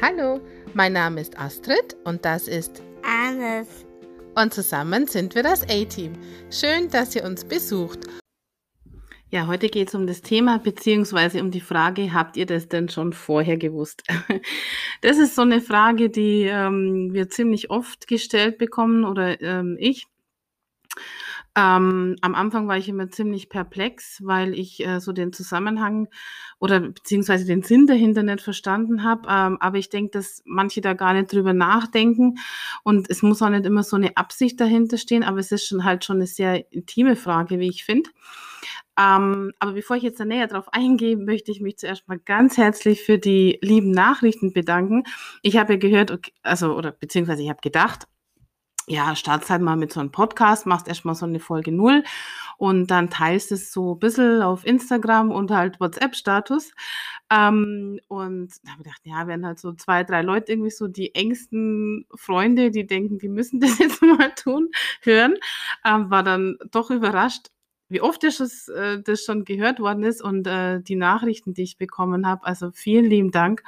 Hallo, mein Name ist Astrid und das ist Anis. Und zusammen sind wir das A-Team. Schön, dass ihr uns besucht. Ja, heute geht es um das Thema beziehungsweise um die Frage, habt ihr das denn schon vorher gewusst? Das ist so eine Frage, die ähm, wir ziemlich oft gestellt bekommen oder ähm, ich. Ähm, am Anfang war ich immer ziemlich perplex, weil ich äh, so den Zusammenhang oder beziehungsweise den Sinn dahinter nicht verstanden habe. Ähm, aber ich denke, dass manche da gar nicht drüber nachdenken und es muss auch nicht immer so eine Absicht dahinter stehen, aber es ist schon halt schon eine sehr intime Frage, wie ich finde. Ähm, aber bevor ich jetzt da näher drauf eingehe, möchte ich mich zuerst mal ganz herzlich für die lieben Nachrichten bedanken. Ich habe ja gehört, okay, also oder beziehungsweise ich habe gedacht, ja, startst halt mal mit so einem Podcast, machst erstmal so eine Folge null und dann teilst es so ein bisschen auf Instagram und halt WhatsApp-Status. Ähm, und da habe ich gedacht, ja, werden halt so zwei, drei Leute irgendwie so die engsten Freunde, die denken, die müssen das jetzt mal tun, hören. Ähm, war dann doch überrascht, wie oft das, äh, das schon gehört worden ist und äh, die Nachrichten, die ich bekommen habe. Also vielen lieben Dank.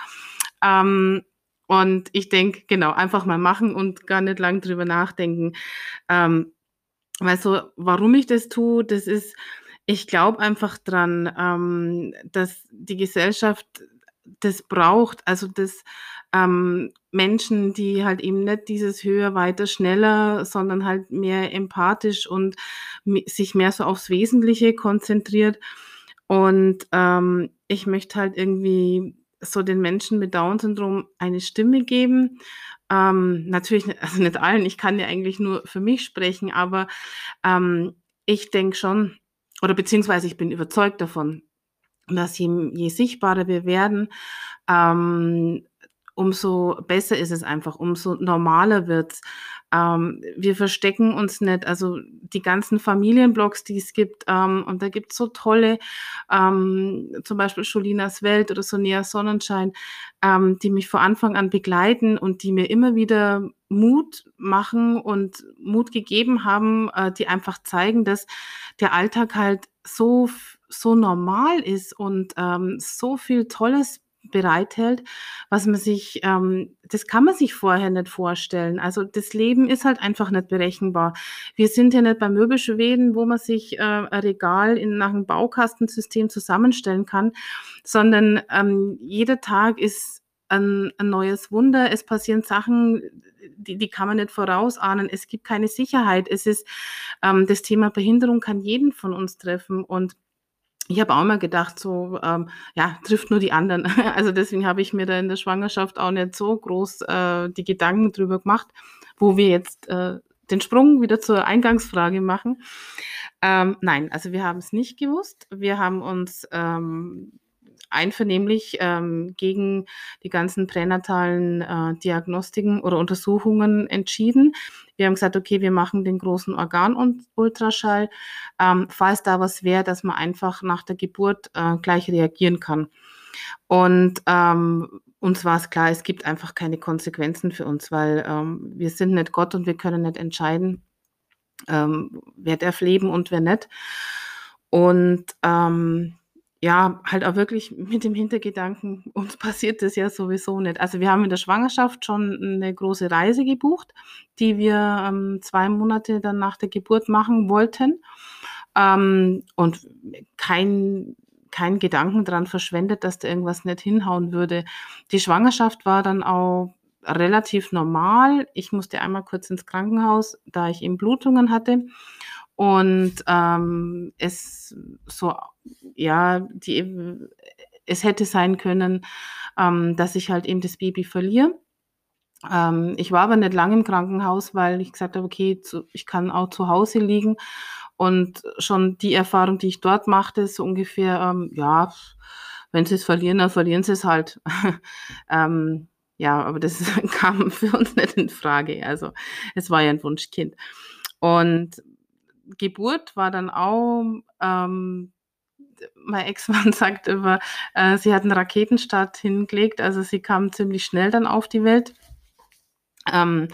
Ähm, und ich denke, genau, einfach mal machen und gar nicht lang drüber nachdenken. Ähm, weil so, warum ich das tue, das ist, ich glaube einfach dran, ähm, dass die Gesellschaft das braucht, also dass ähm, Menschen, die halt eben nicht dieses höher, weiter, schneller, sondern halt mehr empathisch und sich mehr so aufs Wesentliche konzentriert. Und ähm, ich möchte halt irgendwie so den Menschen mit Down-Syndrom eine Stimme geben. Ähm, natürlich, also nicht allen, ich kann ja eigentlich nur für mich sprechen, aber ähm, ich denke schon, oder beziehungsweise ich bin überzeugt davon, dass je, je sichtbarer wir werden, ähm, umso besser ist es einfach, umso normaler wird's. Ähm, wir verstecken uns nicht. Also die ganzen Familienblogs, die es gibt, ähm, und da gibt es so tolle, ähm, zum Beispiel Scholinas Welt oder Sonia Sonnenschein, ähm, die mich von Anfang an begleiten und die mir immer wieder Mut machen und Mut gegeben haben, äh, die einfach zeigen, dass der Alltag halt so so normal ist und ähm, so viel Tolles bereithält, was man sich, ähm, das kann man sich vorher nicht vorstellen. Also das Leben ist halt einfach nicht berechenbar. Wir sind ja nicht bei Möbelschweden, wo man sich äh, ein Regal in, nach einem Baukastensystem zusammenstellen kann, sondern ähm, jeder Tag ist ein, ein neues Wunder. Es passieren Sachen, die, die kann man nicht vorausahnen. Es gibt keine Sicherheit. Es ist ähm, das Thema Behinderung kann jeden von uns treffen und ich habe auch mal gedacht, so, ähm, ja, trifft nur die anderen. Also deswegen habe ich mir da in der Schwangerschaft auch nicht so groß äh, die Gedanken drüber gemacht, wo wir jetzt äh, den Sprung wieder zur Eingangsfrage machen. Ähm, nein, also wir haben es nicht gewusst. Wir haben uns ähm, einvernehmlich ähm, gegen die ganzen pränatalen äh, Diagnostiken oder Untersuchungen entschieden. Wir haben gesagt, okay, wir machen den großen Organultraschall, ähm, falls da was wäre, dass man einfach nach der Geburt äh, gleich reagieren kann. Und ähm, uns war es klar, es gibt einfach keine Konsequenzen für uns, weil ähm, wir sind nicht Gott und wir können nicht entscheiden, ähm, wer darf leben und wer nicht. Und ähm, ja, halt auch wirklich mit dem Hintergedanken, uns passiert das ja sowieso nicht. Also wir haben in der Schwangerschaft schon eine große Reise gebucht, die wir ähm, zwei Monate dann nach der Geburt machen wollten. Ähm, und kein, kein Gedanken daran verschwendet, dass da irgendwas nicht hinhauen würde. Die Schwangerschaft war dann auch relativ normal. Ich musste einmal kurz ins Krankenhaus, da ich eben Blutungen hatte. Und ähm, es so, ja, die, es hätte sein können, ähm, dass ich halt eben das Baby verliere. Ähm, ich war aber nicht lange im Krankenhaus, weil ich gesagt habe, okay, zu, ich kann auch zu Hause liegen. Und schon die Erfahrung, die ich dort machte, so ungefähr, ähm, ja, wenn sie es verlieren, dann verlieren sie es halt. ähm, ja, aber das kam für uns nicht in Frage. Also es war ja ein Wunschkind. Und Geburt war dann auch, ähm, mein Ex-Mann sagt immer, äh, sie hat einen Raketenstart hingelegt, also sie kam ziemlich schnell dann auf die Welt. Ähm,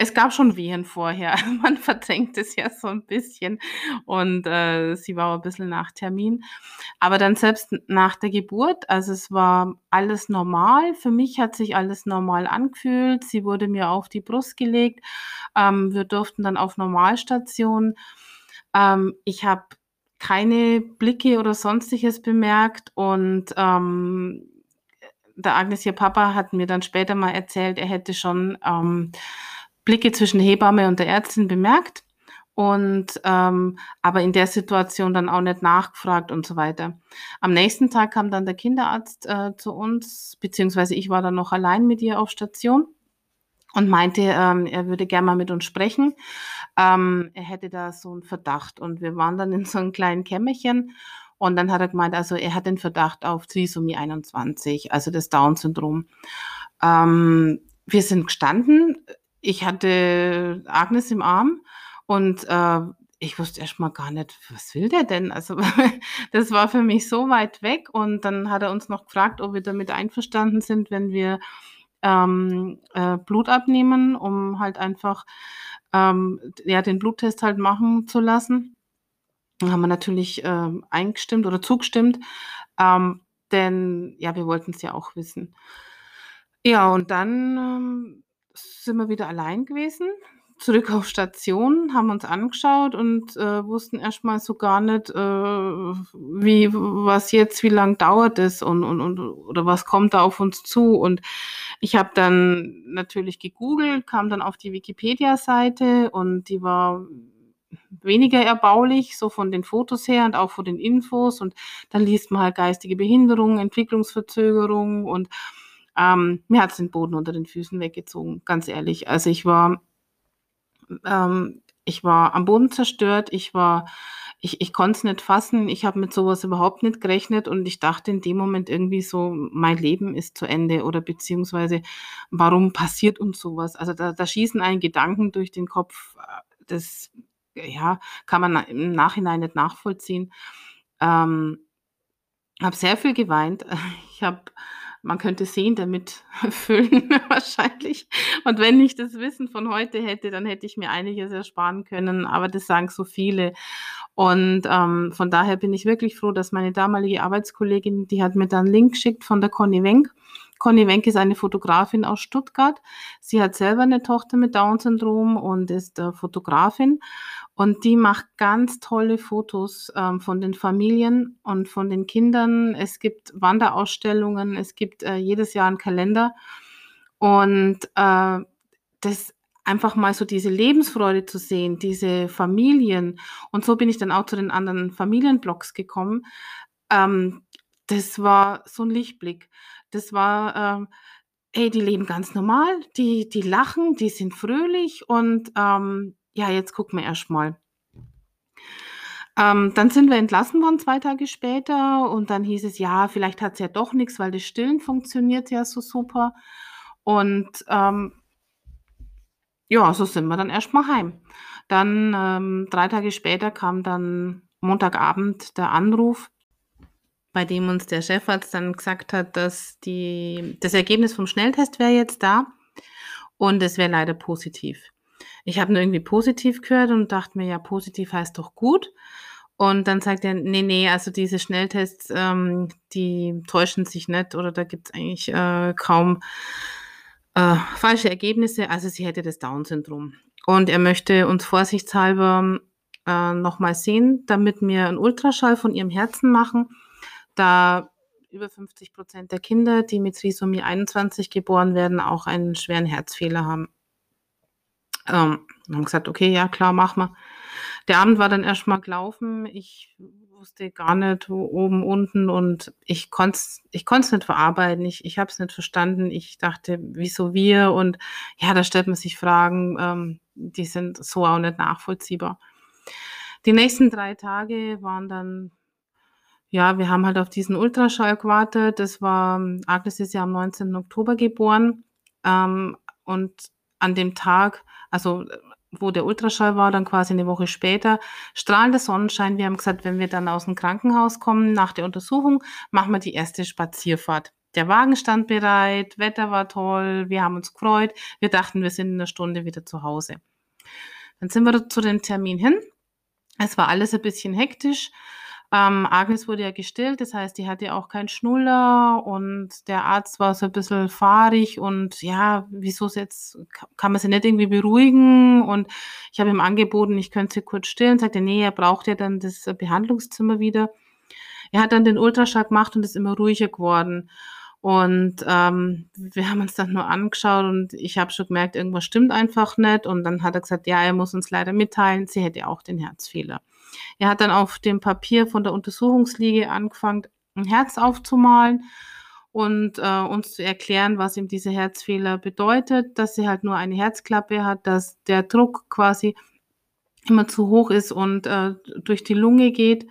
es gab schon Wehen vorher. Man verdrängt es ja so ein bisschen und, äh, sie war ein bisschen nach Termin. Aber dann selbst nach der Geburt, also, es war alles normal. Für mich hat sich alles normal angefühlt. Sie wurde mir auf die Brust gelegt. Ähm, wir durften dann auf Normalstation. Ähm, ich habe keine Blicke oder Sonstiges bemerkt und, ähm, der Agnes, ihr Papa, hat mir dann später mal erzählt, er hätte schon, ähm, Blicke zwischen Hebamme und der Ärztin bemerkt und ähm, aber in der Situation dann auch nicht nachgefragt und so weiter. Am nächsten Tag kam dann der Kinderarzt äh, zu uns, beziehungsweise ich war dann noch allein mit ihr auf Station und meinte, ähm, er würde gerne mal mit uns sprechen. Ähm, er hätte da so einen Verdacht und wir waren dann in so einem kleinen Kämmerchen und dann hat er gemeint, also er hat den Verdacht auf Trisomie 21, also das Down-Syndrom. Ähm, wir sind gestanden, ich hatte Agnes im Arm und, äh, ich wusste erst mal gar nicht, was will der denn? Also, das war für mich so weit weg und dann hat er uns noch gefragt, ob wir damit einverstanden sind, wenn wir, ähm, äh, Blut abnehmen, um halt einfach, ähm, ja, den Bluttest halt machen zu lassen. Dann haben wir natürlich, ähm, eingestimmt oder zugestimmt, ähm, denn ja, wir wollten es ja auch wissen. Ja, und dann, ähm, sind wir wieder allein gewesen, zurück auf Station, haben uns angeschaut und, äh, wussten erst mal so gar nicht, äh, wie was jetzt, wie lang dauert es und und und oder was kommt da auf uns zu. Und ich habe dann natürlich gegoogelt, kam dann auf die Wikipedia-Seite und die war weniger erbaulich, so von den Fotos her und auch von den Infos. Und dann liest man halt geistige Behinderung, Entwicklungsverzögerung und ähm, mir hat's den Boden unter den Füßen weggezogen, ganz ehrlich. Also ich war, ähm, ich war am Boden zerstört, ich war, ich, ich konnte es nicht fassen, ich habe mit sowas überhaupt nicht gerechnet und ich dachte in dem Moment irgendwie so, mein Leben ist zu Ende oder beziehungsweise, warum passiert uns sowas? Also da, da schießen einen Gedanken durch den Kopf, das ja, kann man im Nachhinein nicht nachvollziehen. Ähm, habe sehr viel geweint. Ich habe man könnte sehen damit füllen wahrscheinlich. Und wenn ich das Wissen von heute hätte, dann hätte ich mir einiges ersparen können, aber das sagen so viele. Und ähm, von daher bin ich wirklich froh, dass meine damalige Arbeitskollegin, die hat mir dann einen Link geschickt von der Conny Wenk. Conny Wenk ist eine Fotografin aus Stuttgart. Sie hat selber eine Tochter mit Down-Syndrom und ist äh, Fotografin. Und die macht ganz tolle Fotos ähm, von den Familien und von den Kindern. Es gibt Wanderausstellungen, es gibt äh, jedes Jahr einen Kalender. Und äh, das einfach mal so diese Lebensfreude zu sehen, diese Familien. Und so bin ich dann auch zu den anderen Familienblocks gekommen. Ähm, das war so ein Lichtblick. Das war, ähm, hey, die leben ganz normal, die, die lachen, die sind fröhlich und ähm, ja, jetzt gucken wir erst mal. Ähm, dann sind wir entlassen worden zwei Tage später und dann hieß es, ja, vielleicht hat es ja doch nichts, weil das Stillen funktioniert ja so super. Und ähm, ja, so sind wir dann erst mal heim. Dann ähm, drei Tage später kam dann Montagabend der Anruf, bei dem uns der Chefarzt dann gesagt hat, dass die, das Ergebnis vom Schnelltest wäre jetzt da und es wäre leider positiv. Ich habe nur irgendwie positiv gehört und dachte mir, ja, positiv heißt doch gut. Und dann sagt er, nee, nee, also diese Schnelltests, ähm, die täuschen sich nicht oder da gibt es eigentlich äh, kaum äh, falsche Ergebnisse. Also sie hätte das Down-Syndrom. Und er möchte uns vorsichtshalber äh, nochmal sehen, damit wir einen Ultraschall von ihrem Herzen machen, da über 50 Prozent der Kinder, die mit Trisomie 21 geboren werden, auch einen schweren Herzfehler haben. Ähm, haben gesagt, okay, ja klar, mach mal. Der Abend war dann erstmal gelaufen. Ich wusste gar nicht, wo oben, unten und ich konnte es ich nicht verarbeiten. Ich, ich habe es nicht verstanden. Ich dachte, wieso wir? Und ja, da stellt man sich Fragen, ähm, die sind so auch nicht nachvollziehbar. Die nächsten drei Tage waren dann, ja, wir haben halt auf diesen Ultraschall gewartet. Das war, Agnes ist ja am 19. Oktober geboren. Ähm, und an dem Tag also wo der Ultraschall war, dann quasi eine Woche später, strahlender Sonnenschein. Wir haben gesagt, wenn wir dann aus dem Krankenhaus kommen nach der Untersuchung, machen wir die erste Spazierfahrt. der Wagen stand bereit, Wetter war toll, wir haben uns gefreut, wir dachten, wir sind in einer Stunde wieder zu Hause. Dann sind wir zu dem Termin hin. Es war alles ein bisschen hektisch. Ähm, Agnes wurde ja gestillt, das heißt, die hatte auch keinen Schnuller und der Arzt war so ein bisschen fahrig und ja, wieso jetzt, kann man sie nicht irgendwie beruhigen und ich habe ihm angeboten, ich könnte sie kurz stillen, sagte, nee, er braucht ja dann das Behandlungszimmer wieder. Er hat dann den Ultraschall gemacht und ist immer ruhiger geworden. Und ähm, wir haben uns dann nur angeschaut und ich habe schon gemerkt, irgendwas stimmt einfach nicht. Und dann hat er gesagt, ja, er muss uns leider mitteilen, sie hätte auch den Herzfehler. Er hat dann auf dem Papier von der Untersuchungsliege angefangen, ein Herz aufzumalen und äh, uns zu erklären, was ihm diese Herzfehler bedeutet, dass sie halt nur eine Herzklappe hat, dass der Druck quasi immer zu hoch ist und äh, durch die Lunge geht.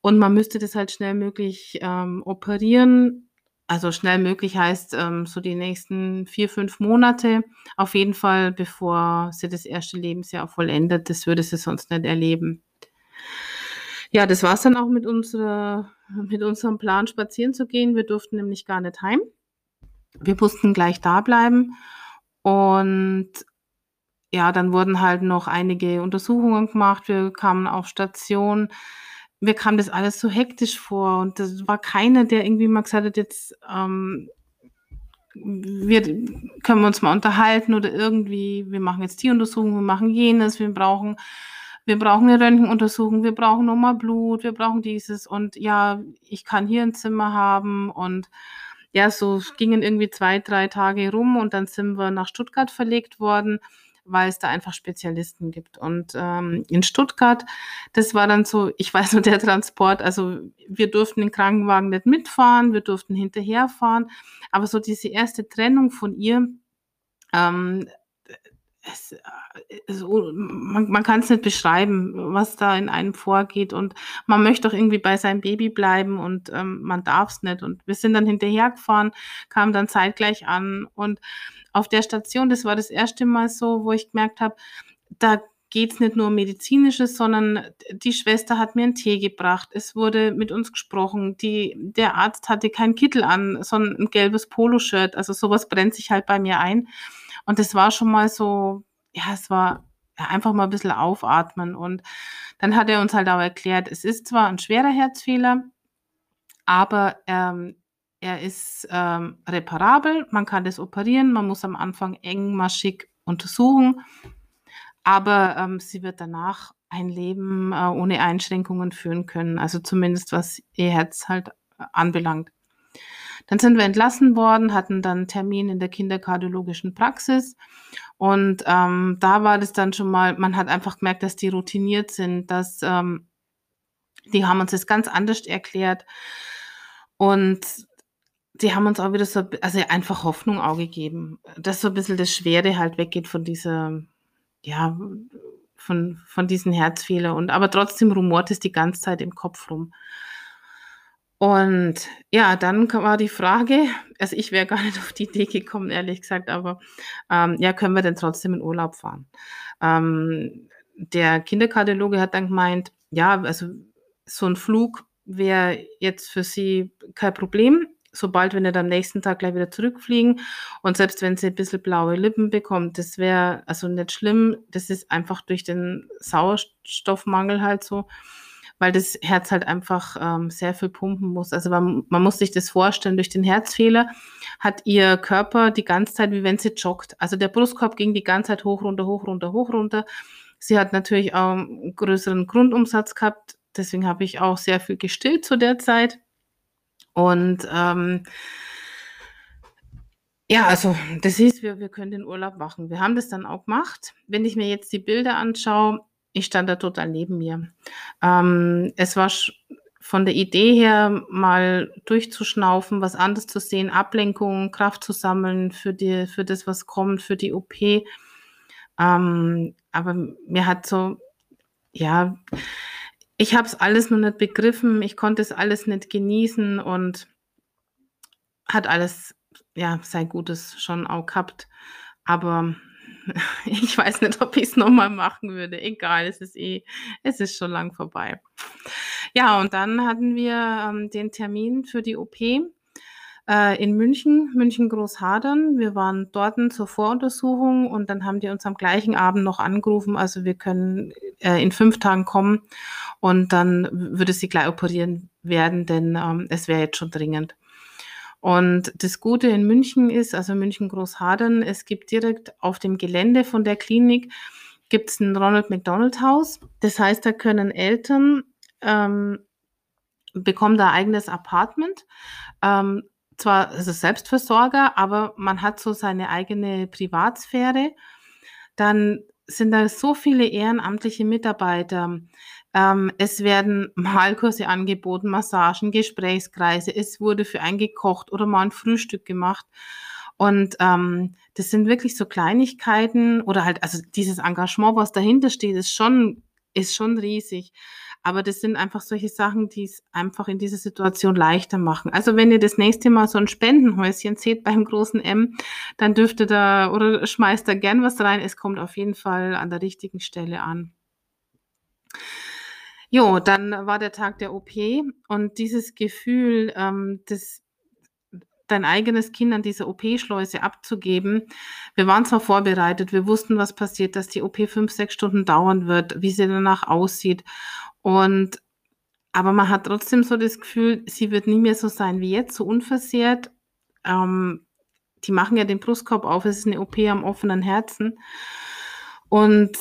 Und man müsste das halt schnell möglich ähm, operieren also schnell möglich heißt ähm, so die nächsten vier, fünf Monate. Auf jeden Fall, bevor sie das erste Lebensjahr vollendet. Das würde sie sonst nicht erleben. Ja, das war es dann auch mit, unserer, mit unserem Plan, spazieren zu gehen. Wir durften nämlich gar nicht heim. Wir mussten gleich da bleiben. Und ja, dann wurden halt noch einige Untersuchungen gemacht. Wir kamen auf Station mir kam das alles so hektisch vor und das war keiner, der irgendwie mal gesagt hat, jetzt ähm, wir können wir uns mal unterhalten oder irgendwie, wir machen jetzt die Untersuchung, wir machen jenes, wir brauchen, wir brauchen eine Röntgenuntersuchung, wir brauchen nochmal Blut, wir brauchen dieses und ja, ich kann hier ein Zimmer haben und ja, so gingen irgendwie zwei, drei Tage rum und dann sind wir nach Stuttgart verlegt worden weil es da einfach Spezialisten gibt. Und ähm, in Stuttgart, das war dann so, ich weiß nur der Transport, also wir durften den Krankenwagen nicht mitfahren, wir durften hinterherfahren, aber so diese erste Trennung von ihr, ähm, es, es, man, man kann es nicht beschreiben, was da in einem vorgeht und man möchte doch irgendwie bei seinem Baby bleiben und ähm, man darf es nicht und wir sind dann hinterhergefahren, kamen dann zeitgleich an und auf der Station, das war das erste Mal so, wo ich gemerkt habe, da geht es nicht nur um medizinisches, sondern die Schwester hat mir einen Tee gebracht. Es wurde mit uns gesprochen. Die, der Arzt hatte keinen Kittel an, sondern ein gelbes Poloshirt. Also sowas brennt sich halt bei mir ein. Und das war schon mal so, ja, es war ja, einfach mal ein bisschen aufatmen. Und dann hat er uns halt auch erklärt, es ist zwar ein schwerer Herzfehler, aber ähm, er ist ähm, reparabel, man kann das operieren, man muss am Anfang engmaschig untersuchen, aber ähm, sie wird danach ein Leben äh, ohne Einschränkungen führen können, also zumindest was ihr Herz halt äh, anbelangt. Dann sind wir entlassen worden, hatten dann einen Termin in der kinderkardiologischen Praxis. Und ähm, da war das dann schon mal, man hat einfach gemerkt, dass die routiniert sind, dass ähm, die haben uns das ganz anders erklärt. Und die haben uns auch wieder so, also einfach Hoffnung auch gegeben, dass so ein bisschen das Schwere halt weggeht von dieser, ja, von, von diesen Herzfehler und aber trotzdem rumort es die ganze Zeit im Kopf rum. Und ja, dann war die Frage, also ich wäre gar nicht auf die Idee gekommen, ehrlich gesagt, aber ähm, ja, können wir denn trotzdem in Urlaub fahren? Ähm, der Kinderkardiologe hat dann gemeint, ja, also so ein Flug wäre jetzt für sie kein Problem sobald wir nicht am nächsten Tag gleich wieder zurückfliegen. Und selbst wenn sie ein bisschen blaue Lippen bekommt, das wäre also nicht schlimm. Das ist einfach durch den Sauerstoffmangel halt so, weil das Herz halt einfach ähm, sehr viel pumpen muss. Also man, man muss sich das vorstellen, durch den Herzfehler hat ihr Körper die ganze Zeit, wie wenn sie joggt. Also der Brustkorb ging die ganze Zeit hoch, runter, hoch, runter, hoch, runter. Sie hat natürlich auch einen größeren Grundumsatz gehabt. Deswegen habe ich auch sehr viel gestillt zu der Zeit. Und ähm, ja, also das hieß, wir, wir können den Urlaub machen. Wir haben das dann auch gemacht. Wenn ich mir jetzt die Bilder anschaue, ich stand da total neben mir. Ähm, es war von der Idee her, mal durchzuschnaufen, was anderes zu sehen, Ablenkung, Kraft zu sammeln für, die, für das, was kommt, für die OP. Ähm, aber mir hat so, ja, ich habe es alles nur nicht begriffen, ich konnte es alles nicht genießen und hat alles, ja, sein Gutes schon auch gehabt. Aber ich weiß nicht, ob ich es nochmal machen würde. Egal, es ist eh, es ist schon lang vorbei. Ja, und dann hatten wir ähm, den Termin für die OP. äh, in München, München Großhadern. Wir waren dort zur Voruntersuchung und dann haben die uns am gleichen Abend noch angerufen, also wir können äh, in fünf Tagen kommen und dann würde sie gleich operieren werden, denn ähm, es wäre jetzt schon dringend. Und das Gute in München ist, also München Großhadern, es gibt direkt auf dem Gelände von der Klinik gibt es ein Ronald McDonald Haus. Das heißt, da können Eltern ähm, bekommen da eigenes Apartment. Ähm, zwar ist es Selbstversorger, aber man hat so seine eigene Privatsphäre. Dann sind da so viele ehrenamtliche Mitarbeiter. Ähm, es werden Malkurse angeboten, Massagen, Gesprächskreise. Es wurde für einen gekocht oder mal ein Frühstück gemacht. Und ähm, das sind wirklich so Kleinigkeiten oder halt, also dieses Engagement, was dahinter steht, ist schon, ist schon riesig. Aber das sind einfach solche Sachen, die es einfach in dieser Situation leichter machen. Also wenn ihr das nächste Mal so ein Spendenhäuschen seht beim großen M, dann dürft ihr da oder schmeißt da gern was rein. Es kommt auf jeden Fall an der richtigen Stelle an. Jo, dann war der Tag der OP und dieses Gefühl, ähm, das dein eigenes Kind an dieser OP-Schleuse abzugeben. Wir waren zwar vorbereitet, wir wussten, was passiert, dass die OP fünf, sechs Stunden dauern wird, wie sie danach aussieht. Und aber man hat trotzdem so das Gefühl, sie wird nie mehr so sein wie jetzt, so unversehrt. Ähm, die machen ja den Brustkorb auf, es ist eine OP am offenen Herzen. Und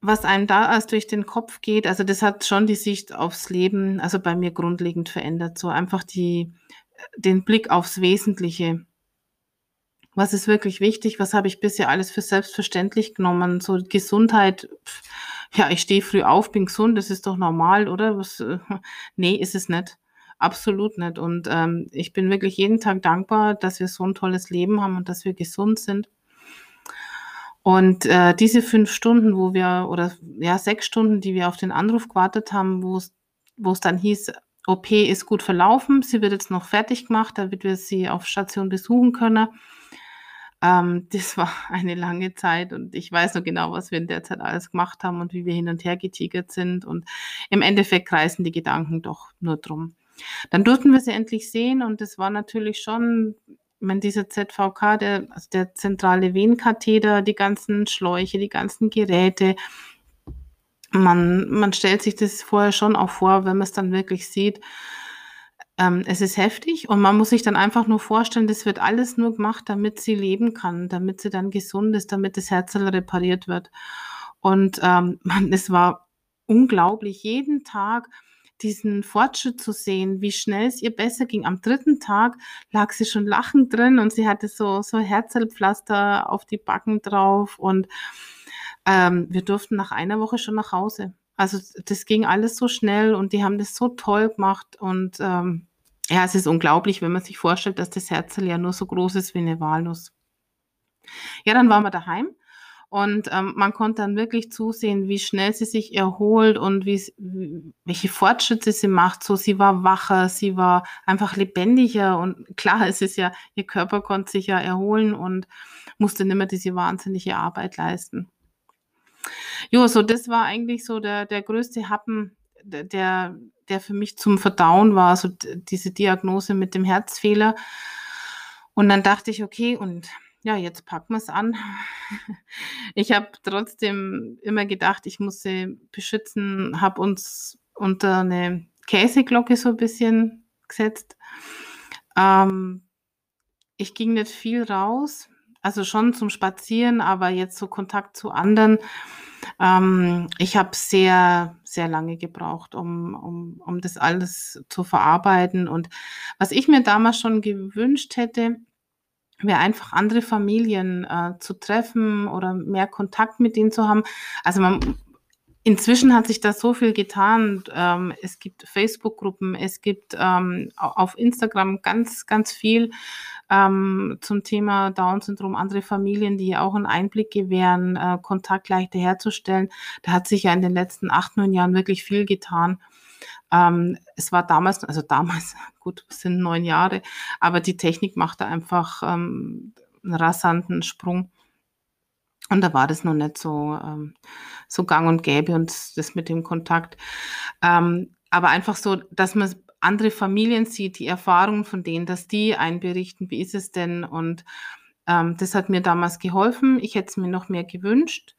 was einem da erst durch den Kopf geht, also das hat schon die Sicht aufs Leben, also bei mir grundlegend verändert. So einfach die, den Blick aufs Wesentliche. Was ist wirklich wichtig? Was habe ich bisher alles für selbstverständlich genommen? So Gesundheit, pff, ja, ich stehe früh auf, bin gesund, das ist doch normal, oder? Was, äh, nee, ist es nicht. Absolut nicht. Und ähm, ich bin wirklich jeden Tag dankbar, dass wir so ein tolles Leben haben und dass wir gesund sind. Und äh, diese fünf Stunden, wo wir, oder ja, sechs Stunden, die wir auf den Anruf gewartet haben, wo es, dann hieß, OP ist gut verlaufen, sie wird jetzt noch fertig gemacht, damit wir sie auf Station besuchen können. Ähm, das war eine lange Zeit und ich weiß noch genau, was wir in der Zeit alles gemacht haben und wie wir hin und her getigert sind. Und im Endeffekt kreisen die Gedanken doch nur drum. Dann durften wir sie endlich sehen und das war natürlich schon, wenn dieser ZVK, der, also der zentrale Venenkatheter, die ganzen Schläuche, die ganzen Geräte, man, man stellt sich das vorher schon auch vor, wenn man es dann wirklich sieht, ähm, es ist heftig und man muss sich dann einfach nur vorstellen, das wird alles nur gemacht, damit sie leben kann, damit sie dann gesund ist, damit das Herz repariert wird. Und ähm, man, es war unglaublich, jeden Tag diesen Fortschritt zu sehen, wie schnell es ihr besser ging. Am dritten Tag lag sie schon lachend drin und sie hatte so, so Herzpflaster auf die Backen drauf und ähm, wir durften nach einer Woche schon nach Hause. Also das ging alles so schnell und die haben das so toll gemacht und ähm, ja, es ist unglaublich, wenn man sich vorstellt, dass das Herzl ja nur so groß ist wie eine Walnuss. Ja, dann waren wir daheim und ähm, man konnte dann wirklich zusehen, wie schnell sie sich erholt und wie, welche Fortschritte sie macht. So, sie war wacher, sie war einfach lebendiger und klar, es ist ja, ihr Körper konnte sich ja erholen und musste nicht mehr diese wahnsinnige Arbeit leisten. Jo, so das war eigentlich so der, der größte Happen, der, der für mich zum Verdauen war, so diese Diagnose mit dem Herzfehler. Und dann dachte ich, okay, und ja, jetzt packen wir es an. Ich habe trotzdem immer gedacht, ich muss sie beschützen, habe uns unter eine Käseglocke so ein bisschen gesetzt. Ähm, ich ging nicht viel raus, also schon zum Spazieren, aber jetzt so Kontakt zu anderen. Ähm, ich habe sehr, sehr lange gebraucht, um, um, um das alles zu verarbeiten. Und was ich mir damals schon gewünscht hätte, wäre einfach andere Familien äh, zu treffen oder mehr Kontakt mit denen zu haben. Also man, inzwischen hat sich da so viel getan. Ähm, es gibt Facebook-Gruppen, es gibt ähm, auf Instagram ganz, ganz viel ähm, zum Thema Down-Syndrom, andere Familien, die auch einen Einblick gewähren, äh, Kontakt leichter herzustellen. Da hat sich ja in den letzten acht, neun Jahren wirklich viel getan. Ähm, es war damals, also damals, gut, es sind neun Jahre, aber die Technik machte einfach ähm, einen rasanten Sprung. Und da war das noch nicht so, ähm, so gang und gäbe und das mit dem Kontakt. Ähm, aber einfach so, dass man andere Familien sieht, die Erfahrungen von denen, dass die einberichten, wie ist es denn? Und ähm, das hat mir damals geholfen. Ich hätte es mir noch mehr gewünscht.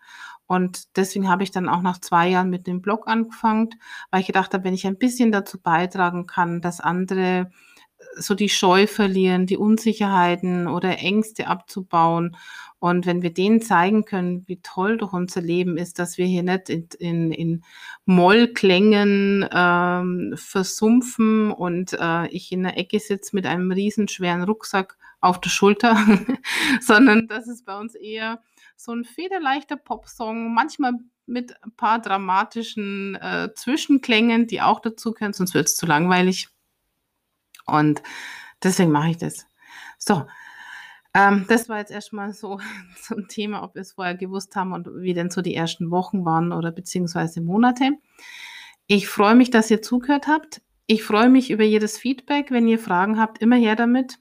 Und deswegen habe ich dann auch nach zwei Jahren mit dem Blog angefangen, weil ich gedacht habe, wenn ich ein bisschen dazu beitragen kann, dass andere äh, so die Scheu verlieren, die Unsicherheiten oder Ängste abzubauen. Und wenn wir denen zeigen können, wie toll doch unser Leben ist, dass wir hier nicht in, in, in Mollklängen ähm, versumpfen und äh, ich in der Ecke sitze mit einem riesenschweren Rucksack auf der Schulter, sondern dass es bei uns eher so ein federleichter Popsong, manchmal mit ein paar dramatischen äh, Zwischenklängen, die auch dazu können, sonst wird es zu langweilig. Und deswegen mache ich das. So, ähm, das war jetzt erstmal so zum Thema, ob wir es vorher gewusst haben und wie denn so die ersten Wochen waren oder beziehungsweise Monate. Ich freue mich, dass ihr zugehört habt. Ich freue mich über jedes Feedback. Wenn ihr Fragen habt, immer her damit.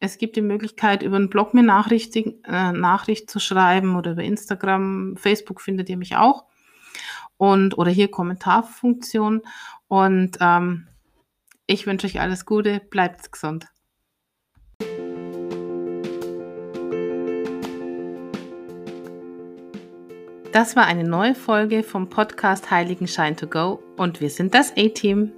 Es gibt die Möglichkeit, über einen Blog mir Nachricht, äh, Nachricht zu schreiben oder über Instagram, Facebook findet ihr mich auch. Und oder hier Kommentarfunktion. Und ähm, ich wünsche euch alles Gute, bleibt gesund. Das war eine neue Folge vom Podcast Heiligenschein to Go und wir sind das A-Team.